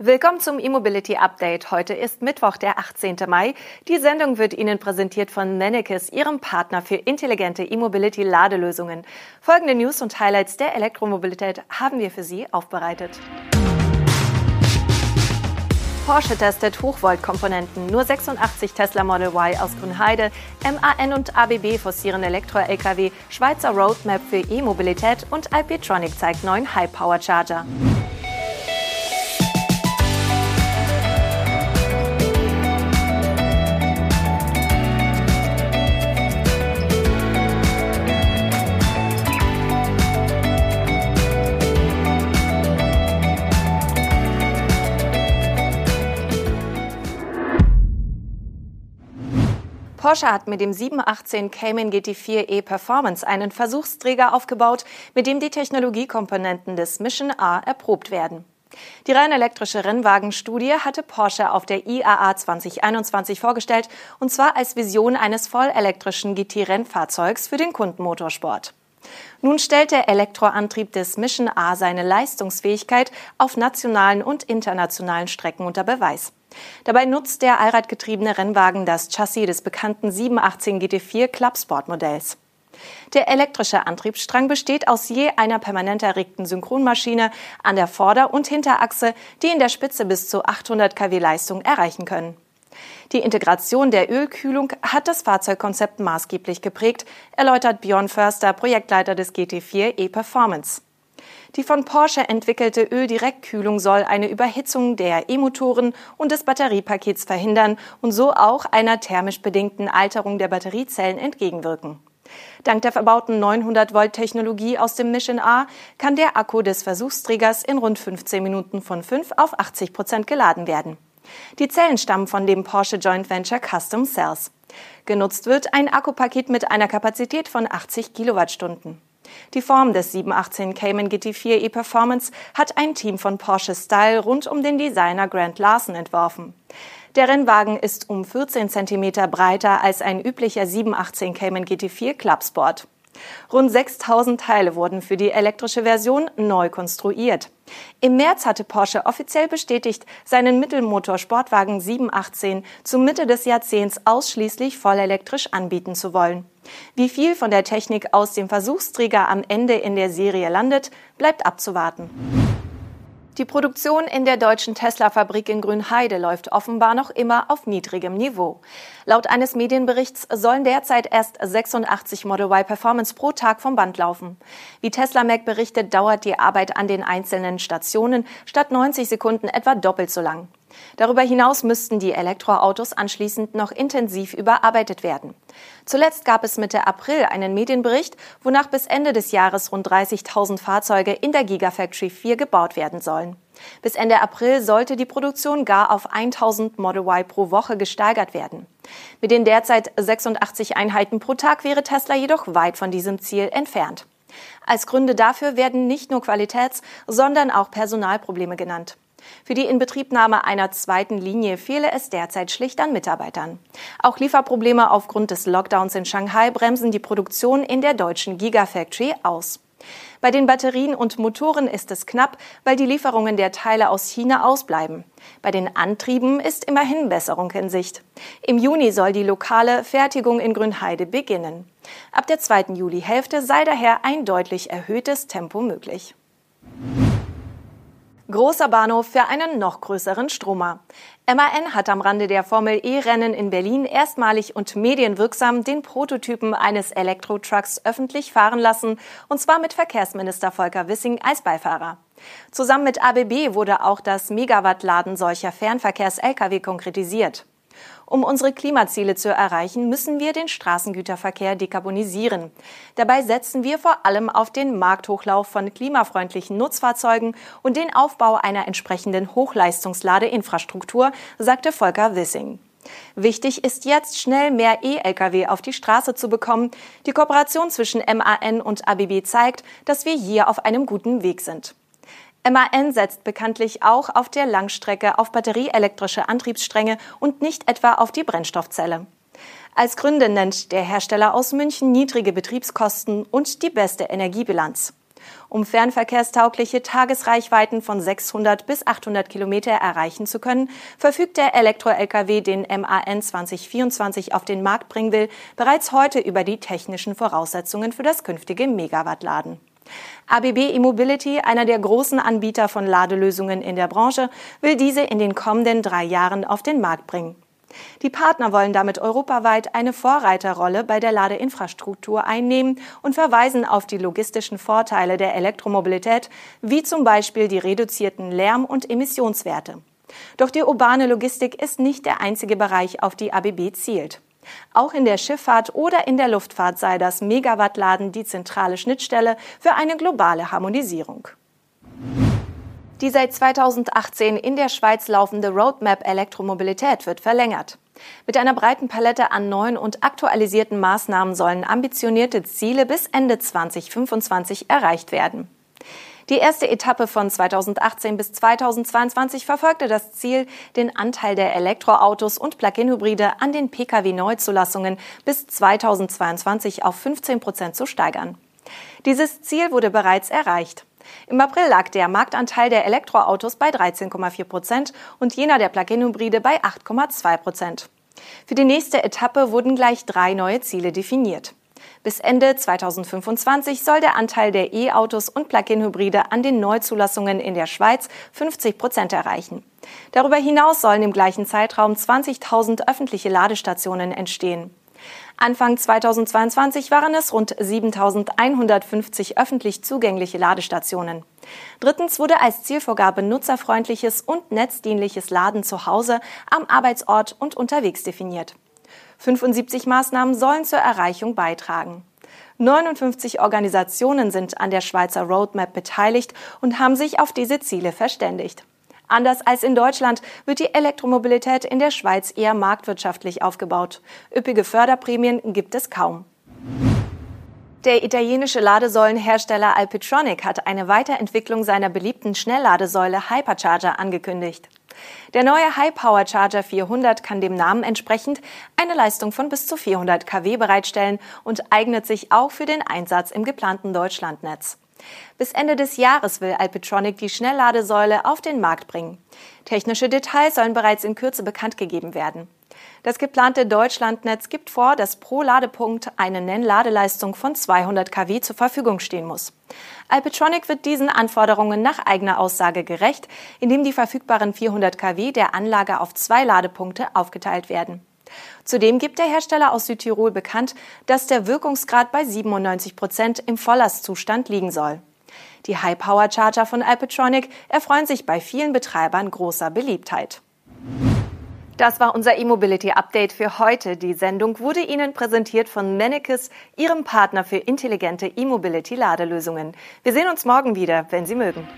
Willkommen zum E-Mobility Update. Heute ist Mittwoch, der 18. Mai. Die Sendung wird Ihnen präsentiert von Nennekes, Ihrem Partner für intelligente E-Mobility Ladelösungen. Folgende News und Highlights der Elektromobilität haben wir für Sie aufbereitet. Porsche testet Hochvolt-Komponenten. Nur 86 Tesla Model Y aus Grünheide. MAN und ABB forcieren Elektro-Lkw. Schweizer Roadmap für E-Mobilität und Alpitronic zeigt neuen High-Power-Charger. Porsche hat mit dem 718 Cayman GT4 E Performance einen Versuchsträger aufgebaut, mit dem die Technologiekomponenten des Mission A erprobt werden. Die rein elektrische Rennwagenstudie hatte Porsche auf der IAA 2021 vorgestellt, und zwar als Vision eines vollelektrischen GT-Rennfahrzeugs für den Kundenmotorsport. Nun stellt der Elektroantrieb des Mission A seine Leistungsfähigkeit auf nationalen und internationalen Strecken unter Beweis. Dabei nutzt der allradgetriebene Rennwagen das Chassis des bekannten 718 GT4 Clubsport Modells. Der elektrische Antriebsstrang besteht aus je einer permanent erregten Synchronmaschine an der Vorder- und Hinterachse, die in der Spitze bis zu 800 kW Leistung erreichen können. Die Integration der Ölkühlung hat das Fahrzeugkonzept maßgeblich geprägt, erläutert Björn Förster, Projektleiter des GT4 E-Performance. Die von Porsche entwickelte Öldirektkühlung soll eine Überhitzung der E-Motoren und des Batteriepakets verhindern und so auch einer thermisch bedingten Alterung der Batteriezellen entgegenwirken. Dank der verbauten 900 Volt Technologie aus dem Mission A kann der Akku des Versuchsträgers in rund 15 Minuten von 5 auf 80 Prozent geladen werden. Die Zellen stammen von dem Porsche Joint Venture Custom Cells. Genutzt wird ein Akkupaket mit einer Kapazität von 80 Kilowattstunden. Die Form des 718 Cayman GT4 e-Performance hat ein Team von Porsche Style rund um den Designer Grant Larson entworfen. Der Rennwagen ist um 14 cm breiter als ein üblicher 718 Cayman GT4 Clubsport. Rund 6000 Teile wurden für die elektrische Version neu konstruiert. Im März hatte Porsche offiziell bestätigt, seinen Mittelmotor-Sportwagen 718 zur Mitte des Jahrzehnts ausschließlich vollelektrisch anbieten zu wollen. Wie viel von der Technik aus dem Versuchsträger am Ende in der Serie landet, bleibt abzuwarten. Die Produktion in der deutschen Tesla-Fabrik in Grünheide läuft offenbar noch immer auf niedrigem Niveau. Laut eines Medienberichts sollen derzeit erst 86 Model Y Performance pro Tag vom Band laufen. Wie Tesla Mac berichtet, dauert die Arbeit an den einzelnen Stationen statt 90 Sekunden etwa doppelt so lang. Darüber hinaus müssten die Elektroautos anschließend noch intensiv überarbeitet werden. Zuletzt gab es Mitte April einen Medienbericht, wonach bis Ende des Jahres rund 30.000 Fahrzeuge in der Gigafactory 4 gebaut werden sollen. Bis Ende April sollte die Produktion gar auf 1000 Model Y pro Woche gesteigert werden. Mit den derzeit 86 Einheiten pro Tag wäre Tesla jedoch weit von diesem Ziel entfernt. Als Gründe dafür werden nicht nur Qualitäts-, sondern auch Personalprobleme genannt. Für die Inbetriebnahme einer zweiten Linie fehle es derzeit schlicht an Mitarbeitern. Auch Lieferprobleme aufgrund des Lockdowns in Shanghai bremsen die Produktion in der deutschen Gigafactory aus. Bei den Batterien und Motoren ist es knapp, weil die Lieferungen der Teile aus China ausbleiben. Bei den Antrieben ist immerhin Besserung in Sicht. Im Juni soll die lokale Fertigung in Grünheide beginnen. Ab der zweiten Julihälfte sei daher ein deutlich erhöhtes Tempo möglich. Großer Bahnhof für einen noch größeren Stromer. MAN hat am Rande der Formel E-Rennen in Berlin erstmalig und medienwirksam den Prototypen eines Elektro-Trucks öffentlich fahren lassen, und zwar mit Verkehrsminister Volker Wissing als Beifahrer. Zusammen mit ABB wurde auch das Megawattladen solcher Fernverkehrs-Lkw konkretisiert. Um unsere Klimaziele zu erreichen, müssen wir den Straßengüterverkehr dekarbonisieren. Dabei setzen wir vor allem auf den Markthochlauf von klimafreundlichen Nutzfahrzeugen und den Aufbau einer entsprechenden Hochleistungsladeinfrastruktur, sagte Volker Wissing. Wichtig ist jetzt, schnell mehr E-Lkw auf die Straße zu bekommen. Die Kooperation zwischen MAN und ABB zeigt, dass wir hier auf einem guten Weg sind. MAN setzt bekanntlich auch auf der Langstrecke auf batterieelektrische Antriebsstränge und nicht etwa auf die Brennstoffzelle. Als Gründe nennt der Hersteller aus München niedrige Betriebskosten und die beste Energiebilanz. Um fernverkehrstaugliche Tagesreichweiten von 600 bis 800 Kilometer erreichen zu können, verfügt der Elektro-Lkw, den MAN 2024 auf den Markt bringen will, bereits heute über die technischen Voraussetzungen für das künftige Megawattladen. ABB E-Mobility, einer der großen Anbieter von Ladelösungen in der Branche, will diese in den kommenden drei Jahren auf den Markt bringen. Die Partner wollen damit europaweit eine Vorreiterrolle bei der Ladeinfrastruktur einnehmen und verweisen auf die logistischen Vorteile der Elektromobilität, wie zum Beispiel die reduzierten Lärm- und Emissionswerte. Doch die urbane Logistik ist nicht der einzige Bereich, auf die ABB zielt. Auch in der Schifffahrt oder in der Luftfahrt sei das Megawattladen die zentrale Schnittstelle für eine globale Harmonisierung. Die seit 2018 in der Schweiz laufende Roadmap Elektromobilität wird verlängert. Mit einer breiten Palette an neuen und aktualisierten Maßnahmen sollen ambitionierte Ziele bis Ende 2025 erreicht werden. Die erste Etappe von 2018 bis 2022 verfolgte das Ziel, den Anteil der Elektroautos und Plug-in-Hybride an den Pkw-Neuzulassungen bis 2022 auf 15 Prozent zu steigern. Dieses Ziel wurde bereits erreicht. Im April lag der Marktanteil der Elektroautos bei 13,4 Prozent und jener der Plug-in-Hybride bei 8,2 Prozent. Für die nächste Etappe wurden gleich drei neue Ziele definiert. Bis Ende 2025 soll der Anteil der E-Autos und Plug-in-Hybride an den Neuzulassungen in der Schweiz 50 Prozent erreichen. Darüber hinaus sollen im gleichen Zeitraum 20.000 öffentliche Ladestationen entstehen. Anfang 2022 waren es rund 7150 öffentlich zugängliche Ladestationen. Drittens wurde als Zielvorgabe nutzerfreundliches und netzdienliches Laden zu Hause, am Arbeitsort und unterwegs definiert. 75 Maßnahmen sollen zur Erreichung beitragen. 59 Organisationen sind an der Schweizer Roadmap beteiligt und haben sich auf diese Ziele verständigt. Anders als in Deutschland wird die Elektromobilität in der Schweiz eher marktwirtschaftlich aufgebaut. Üppige Förderprämien gibt es kaum. Der italienische Ladesäulenhersteller Alpitronic hat eine Weiterentwicklung seiner beliebten Schnellladesäule Hypercharger angekündigt. Der neue High Power Charger 400 kann dem Namen entsprechend eine Leistung von bis zu 400 kW bereitstellen und eignet sich auch für den Einsatz im geplanten Deutschlandnetz. Bis Ende des Jahres will Alpitronic die Schnellladesäule auf den Markt bringen. Technische Details sollen bereits in Kürze bekannt gegeben werden. Das geplante Deutschlandnetz gibt vor, dass pro Ladepunkt eine Nennladeleistung von 200 kW zur Verfügung stehen muss. Alpitronic wird diesen Anforderungen nach eigener Aussage gerecht, indem die verfügbaren 400 kW der Anlage auf zwei Ladepunkte aufgeteilt werden. Zudem gibt der Hersteller aus Südtirol bekannt, dass der Wirkungsgrad bei 97 Prozent im Volllastzustand liegen soll. Die High-Power-Charger von Alpetronic erfreuen sich bei vielen Betreibern großer Beliebtheit. Das war unser E-Mobility-Update für heute. Die Sendung wurde Ihnen präsentiert von Mennekes, Ihrem Partner für intelligente E-Mobility-Ladelösungen. Wir sehen uns morgen wieder, wenn Sie mögen.